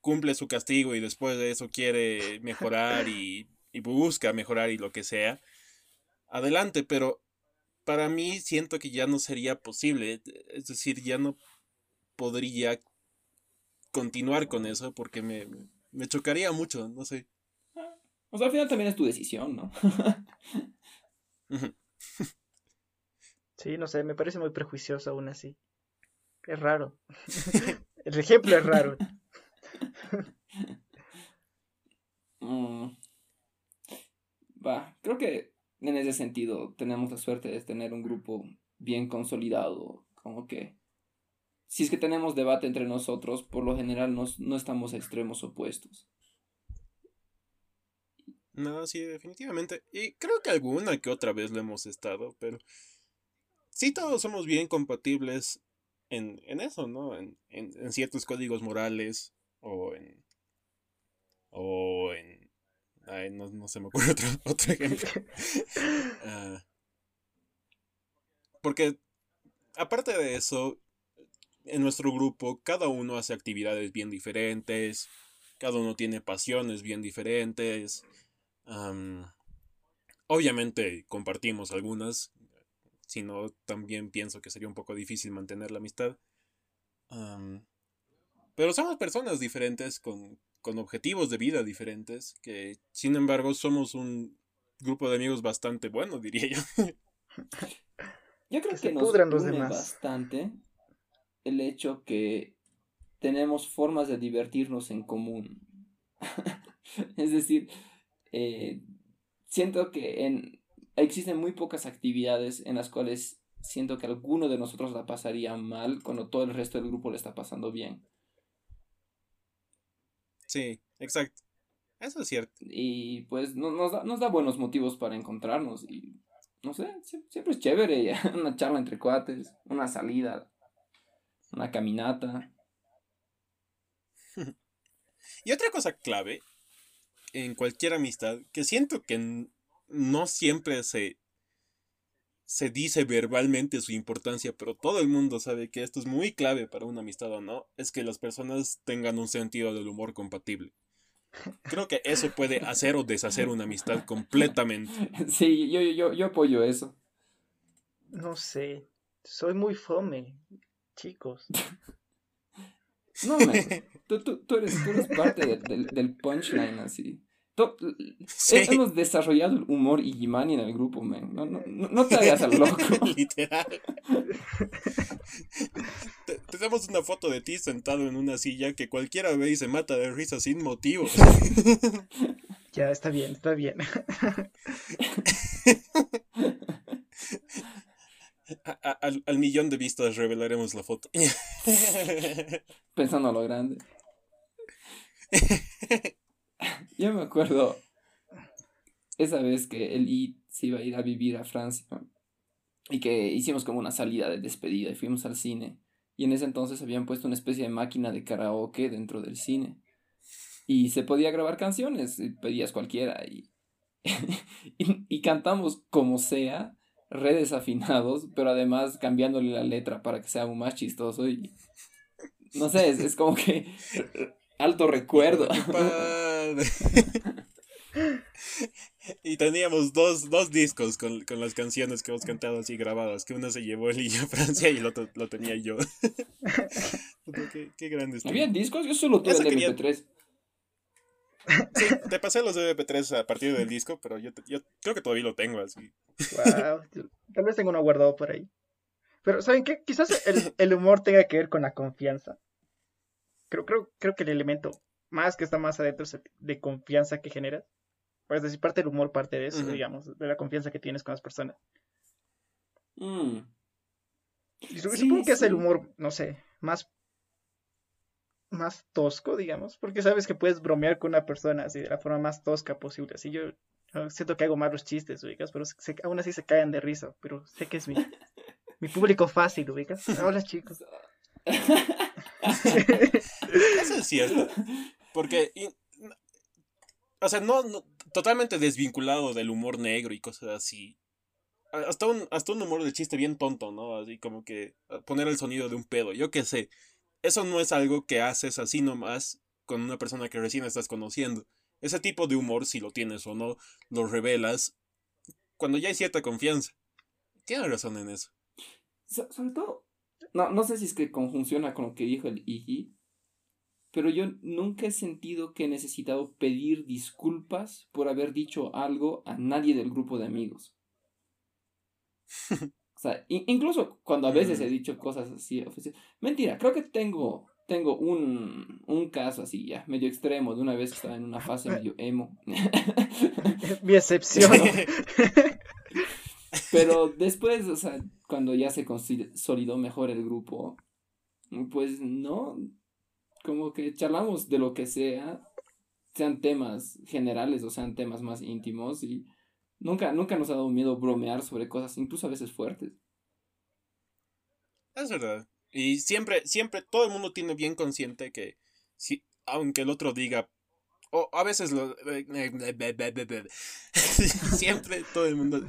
cumple su castigo y después de eso quiere mejorar y, y busca mejorar y lo que sea, adelante, pero para mí siento que ya no sería posible, es decir, ya no podría continuar con eso porque me, me chocaría mucho, no sé. O sea, al final también es tu decisión, ¿no? sí, no sé, me parece muy prejuicioso aún así. Es raro. El ejemplo es raro. Mm. Va, creo que en ese sentido tenemos la suerte de tener un grupo bien consolidado, como que si es que tenemos debate entre nosotros, por lo general no estamos a extremos opuestos. No, sí, definitivamente. Y creo que alguna que otra vez lo hemos estado, pero sí todos somos bien compatibles en, en eso, ¿no? En, en, ciertos códigos morales o en... o en... Ay, no, no se me ocurre otro, otro ejemplo. Ah, porque, aparte de eso, en nuestro grupo, cada uno hace actividades bien diferentes, cada uno tiene pasiones bien diferentes, obviamente compartimos algunas, si no también pienso que sería un poco difícil mantener la amistad. pero somos personas diferentes con, con objetivos de vida diferentes, que sin embargo somos un grupo de amigos bastante bueno, diría yo. Yo creo que, nos une bastante el hecho que tenemos formas de divertirnos en común. es decir, eh, siento que en, existen muy pocas actividades en las cuales siento que alguno de nosotros la pasaría mal cuando todo el resto del grupo le está pasando bien. Sí, exacto. Eso es cierto. Y pues nos, da, nos da buenos motivos para encontrarnos y no sé, siempre es chévere una charla entre cuates, una salida, una caminata. y otra cosa clave en cualquier amistad que siento que no siempre se, se dice verbalmente su importancia, pero todo el mundo sabe que esto es muy clave para una amistad o no, es que las personas tengan un sentido del humor compatible. Creo que eso puede hacer o deshacer una amistad completamente. Sí, yo, yo, yo apoyo eso. No sé, soy muy fome, chicos. No, tú, tú, tú, eres, tú eres parte del punchline así. Hemos desarrollado el humor Igimani en el grupo, man. No, no, no te hagas al loco. Literal. Tenemos una foto de ti sentado en una silla que cualquiera ve y se mata de risa sin motivo. ya, está bien, está bien. al, al, millón de vistas revelaremos la foto. Pensando a lo grande. Yo me acuerdo esa vez que él se iba a ir a vivir a Francia y que hicimos como una salida de despedida y fuimos al cine. Y en ese entonces habían puesto una especie de máquina de karaoke dentro del cine. Y se podía grabar canciones, pedías cualquiera y, y, cantamos como sea, re desafinados, pero además cambiándole la letra para que sea aún más chistoso y no sé, es, es como que alto recuerdo. y teníamos dos, dos discos con, con, las canciones que hemos cantado así grabadas, que uno se llevó el a Francia y el otro lo tenía yo. qué, qué grande ¿Había discos? Yo solo tuve el MP3. Sí, te pasé los de MP3 a partir del disco, pero yo, yo creo que todavía lo tengo así. Wow, tal vez tengo uno guardado por ahí. Pero, ¿saben qué? Quizás el, el humor tenga que ver con la confianza. Creo, creo, creo que el elemento más que está más adentro de confianza que genera. Es decir, parte del humor, parte de eso, digamos, de la confianza que tienes con las personas. Mm. Y supongo que es el humor, no sé, más más tosco, digamos, porque sabes que puedes bromear con una persona así de la forma más tosca posible. Así yo, siento que hago malos chistes, ubicas, pero aún así se caen de risa, pero sé que es mi, mi público fácil, ubicas. Hola chicos. Eso es cierto. Porque, o sea, no, totalmente desvinculado del humor negro y cosas así. Hasta un, hasta un humor de chiste bien tonto, ¿no? Así como que poner el sonido de un pedo, yo qué sé. Eso no es algo que haces así nomás con una persona que recién estás conociendo. Ese tipo de humor, si lo tienes o no, lo revelas cuando ya hay cierta confianza. Tienes razón en eso. sobre todo, no, no sé si es que conjunciona con lo que dijo el Iji, pero yo nunca he sentido que he necesitado pedir disculpas por haber dicho algo a nadie del grupo de amigos. o sea, incluso cuando a veces he mm. dicho cosas así, mentira, creo que tengo, tengo un, un caso así ya, medio extremo, de una vez que estaba en una fase medio emo. Mi excepción. Pero después, o sea, cuando ya se consolidó mejor el grupo, pues no, como que charlamos de lo que sea, sean temas generales o sean temas más íntimos y nunca, nunca nos ha dado miedo bromear sobre cosas, incluso a veces fuertes. Es verdad. Y siempre, siempre, todo el mundo tiene bien consciente que si, aunque el otro diga, o a veces lo... siempre todo el mundo,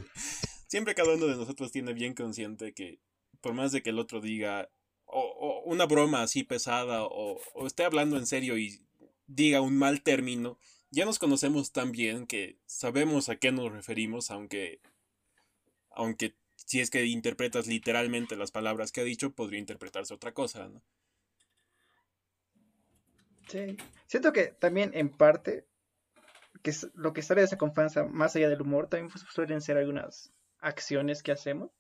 siempre cada uno de nosotros tiene bien consciente que por más de que el otro diga, o, una broma así pesada o, o esté hablando en serio y diga un mal término, ya nos conocemos tan bien que sabemos a qué nos referimos, aunque, aunque si es que interpretas literalmente las palabras que ha dicho, podría interpretarse otra cosa, ¿no? Sí. Siento que también en parte, que lo que sale de esa confianza, más allá del humor, también suelen ser algunas acciones que hacemos.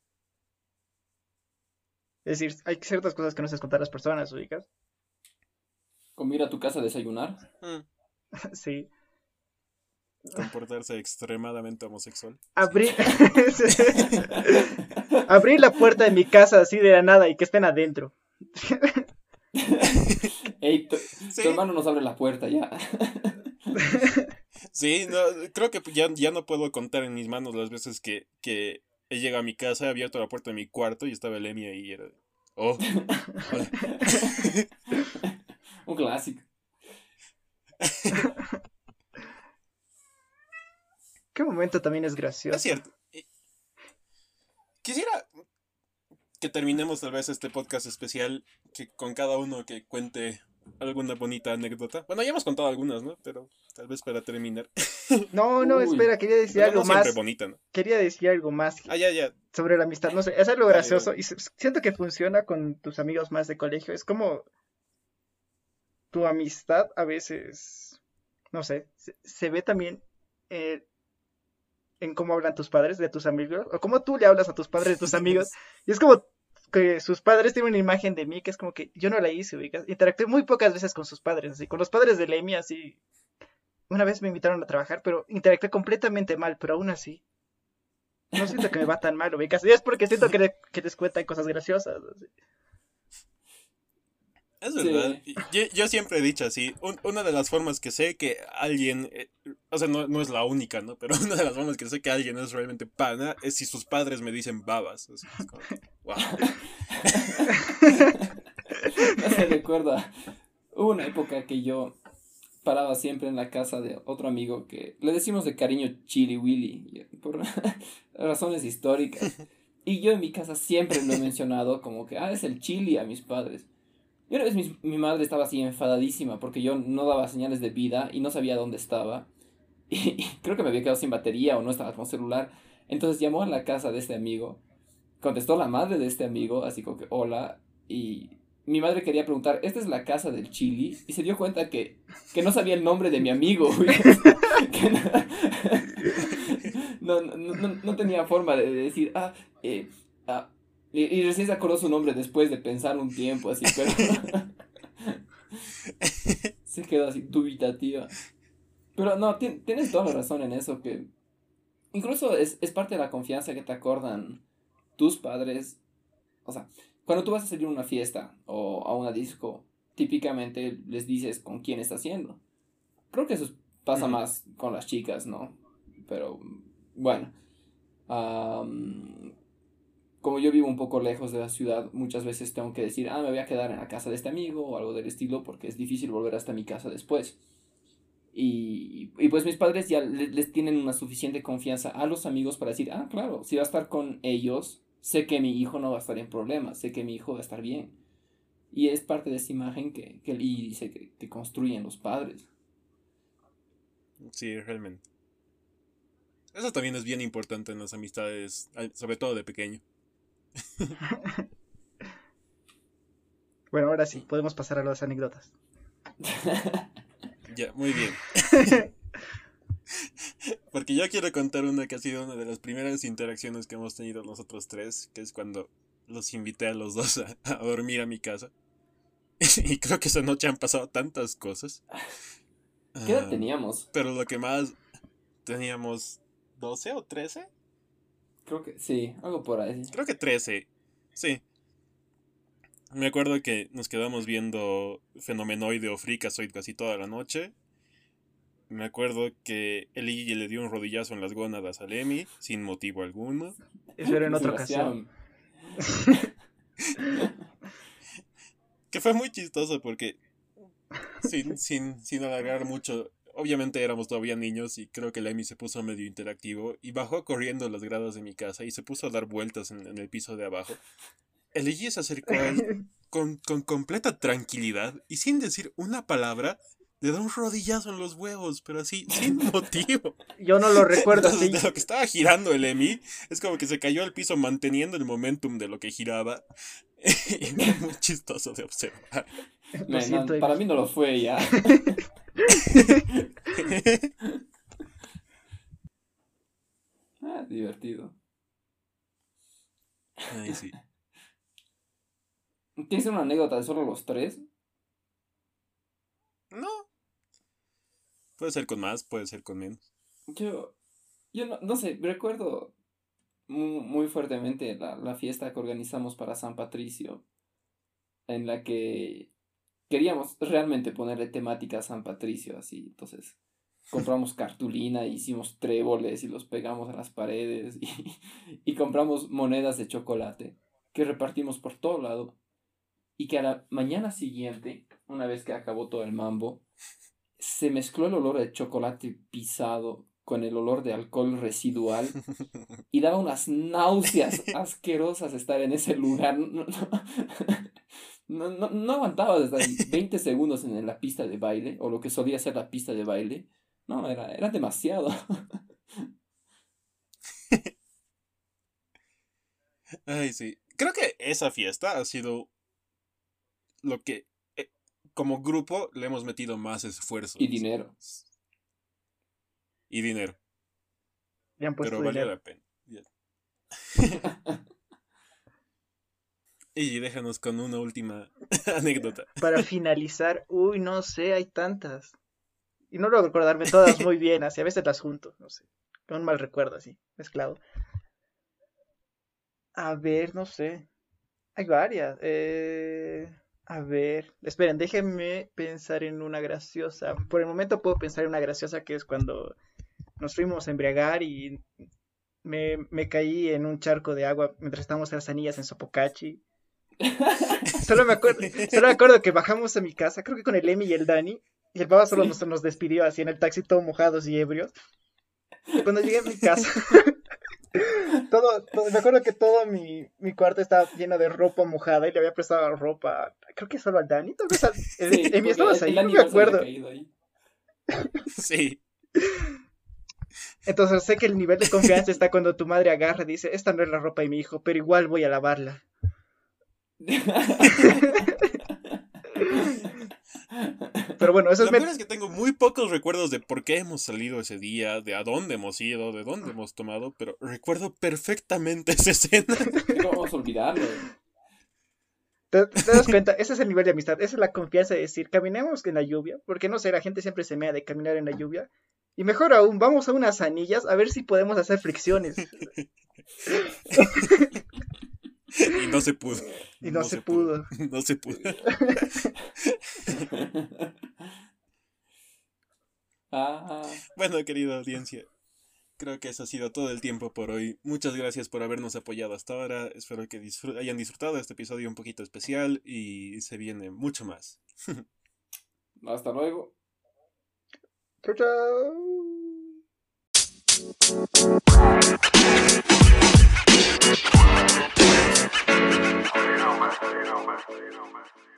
Es decir, hay ciertas cosas que no se contar a las personas, ubicas. Como ir a tu casa a desayunar. Mm. sí. Comportarse extremadamente homosexual. Abrir. Abrir la puerta de mi casa así de la nada y que estén adentro. Ey, tu, hermano nos abre la puerta ya. sí, no, creo que ya, ya no puedo contar en mis manos las veces que, que he llegado a mi casa, he abierto la puerta de mi cuarto y estaba el Emi ahí y era... Oh. Un clásico. Qué momento también es gracioso. Es cierto. Quisiera que terminemos tal vez este podcast especial que con cada uno que cuente alguna bonita anécdota. Bueno, ya hemos contado algunas, ¿no? Pero tal vez para terminar. No, no, espera, quería decir algo más. bonita, ¿no? Quería decir algo más. Ah, ya, ya. Sobre la amistad, no sé, es algo gracioso y siento que funciona con tus amigos más de colegio. Es como tu amistad a veces, no sé, se, ve también eh, en cómo hablan tus padres de tus amigos o cómo tú le hablas a tus padres de tus amigos. Y es como sus padres tienen una imagen de mí que es como que yo no la hice, ubicas. Interactué muy pocas veces con sus padres, así, con los padres de Lemmy, así. Una vez me invitaron a trabajar, pero interactué completamente mal, pero aún así. No siento que me va tan mal, ubicas. Y es porque siento que, que les cuentan cosas graciosas. Es verdad. Yo, siempre he dicho así, una de las formas que sé que alguien, eh, o sea, no, no, es la única, ¿no? Pero una de las formas que sé que alguien es realmente pana es si sus padres me dicen babas. Así, es como, wow. no se recuerda. Hubo una época que yo paraba siempre en la casa de otro amigo que le decimos de cariño Chili Willy, por razones históricas. Y yo en mi casa siempre lo he mencionado como que, ah, es el Chili a mis padres. Y una vez mi, madre estaba así enfadadísima porque yo no daba señales de vida y no sabía dónde estaba. Y, creo que me había quedado sin batería o no estaba con celular. Entonces llamó a la casa de este amigo. Contestó la madre de este amigo, así como que hola. Y mi madre quería preguntar, ¿esta es la casa del chili? Y se dio cuenta que, que no sabía el nombre de mi amigo. no, no, tenía forma de decir, ah, eh, ah y, recién se acordó su nombre después de pensar un tiempo, así, pero. se quedó así, dubitativa. Pero no, tienes toda la razón en eso, que incluso es, es parte de la confianza que te acordan tus padres. O sea, cuando tú vas a salir a una fiesta o a una disco, típicamente les dices con quién estás haciendo. Creo que eso pasa más con las chicas, ¿no? Pero bueno. Como yo vivo un poco lejos de la ciudad, muchas veces tengo que decir, ah, me voy a quedar en la casa de este amigo o algo del estilo porque es difícil volver hasta mi casa después. Y, y pues mis padres ya les, tienen una suficiente confianza a los amigos para decir, ah, claro, si va a estar con ellos, sé que mi hijo no va a estar en problemas, sé que mi hijo va a estar bien. Y es parte de esa imagen que, que dice que, que construyen los padres. Sí, realmente. Eso también es bien importante en las amistades, sobre todo de pequeño. bueno, ahora sí, podemos pasar a las anécdotas. Ya, muy bien. Porque yo quiero contar una que ha sido una de las primeras interacciones que hemos tenido nosotros tres, que es cuando los invité a los dos a, dormir a mi casa. y creo que esa noche han pasado tantas cosas. ¿Qué edad ah, teníamos? Pero lo que más teníamos 12 o 13? Creo que sí, algo por ahí. Creo que 13. Sí. Me acuerdo que nos quedamos viendo Fenomenoide o Freakazoid casi toda la noche. Me acuerdo que el le dio un rodillazo en las gónadas a Lemmy, sin motivo alguno. Eso era en otra ocasión. que fue muy chistoso porque, sin, sin, sin alargar mucho, obviamente éramos todavía niños y creo que Lemmy se puso medio interactivo y bajó corriendo las gradas de mi casa y se puso a dar vueltas en, en el piso de abajo. Elegí se acercó a él con, completa tranquilidad y sin decir una palabra, le da un rodillazo en los huevos, pero así, sin motivo. Yo no lo recuerdo así. De lo que estaba girando el Emi, es como que se cayó al piso manteniendo el momentum de lo que giraba. y fue muy chistoso de observar. Para mí no lo fue ya. ah, divertido. Ay, sí. ¿Tienes una anécdota de solo los tres? No. Puede ser con más, puede ser con menos. Yo, yo no, no sé, recuerdo muy, fuertemente la, la, fiesta que organizamos para San Patricio, en la que queríamos realmente ponerle temática a San Patricio, así, entonces compramos cartulina, hicimos tréboles y los pegamos a las paredes y, y compramos monedas de chocolate que repartimos por todo lado y que a la mañana siguiente, una vez que acabó todo el mambo, se mezcló el olor de chocolate pisado con el olor de alcohol residual y daba unas náuseas asquerosas estar en ese lugar. No, no, no, aguantaba desde 20 segundos en la pista de baile, o lo que solía ser la pista de baile. No, era, era demasiado. Ay, sí. Creo que esa fiesta ha sido lo que eh, como grupo le hemos metido más esfuerzo. Y dinero. Y dinero. Pero valió la pena. y déjanos con una última anécdota. Para finalizar, uy, no sé, hay tantas. Y no logro recordarme todas muy bien, así a veces las junto, no sé. Con mal recuerdo así, mezclado. A ver, no sé. Hay varias. Eh... A ver, esperen, déjenme pensar en una graciosa. Por el momento puedo pensar en una graciosa que es cuando nos fuimos a embriagar y me, me caí en un charco de agua mientras estábamos en las anillas en Sopocachi. Solo, me acuerdo, solo me acuerdo que bajamos a mi casa, creo que con el Emi y el Dani, y el papá solo nos, nos despidió así en el taxi, todo mojados y ebrios. Y cuando llegué a mi casa, todo, me acuerdo que todo mi, mi, cuarto estaba lleno de ropa mojada y le había prestado ropa, creo que solo al Dani, tal vez al, en mi estabas ahí, no me acuerdo. Sí. Entonces sé que el nivel de confianza está cuando tu madre agarra y dice, esta no es la ropa de mi hijo, pero igual voy a lavarla. Pero bueno, eso es... Lo es que tengo muy pocos recuerdos de por qué hemos salido ese día, de a dónde hemos ido, de dónde hemos tomado, pero recuerdo perfectamente esa escena. ¿Cómo vamos a olvidarlo? ¿Te, te das cuenta? Ese es el nivel de amistad. Esa es la confianza de decir, caminemos en la lluvia. Porque no sé, la gente siempre se mea de caminar en la lluvia. Y mejor aún, vamos a unas anillas a ver si podemos hacer fricciones. Y no se pudo. Y no, se, pudo. No se pudo. ah, Bueno, querida audiencia, creo que eso ha sido todo el tiempo por hoy. Muchas gracias por habernos apoyado hasta ahora. Espero que disfr- hayan disfrutado de este episodio un poquito especial y se viene mucho más. hasta luego. Chau, chau. don't matter. They don't matter. They don't Barcelona.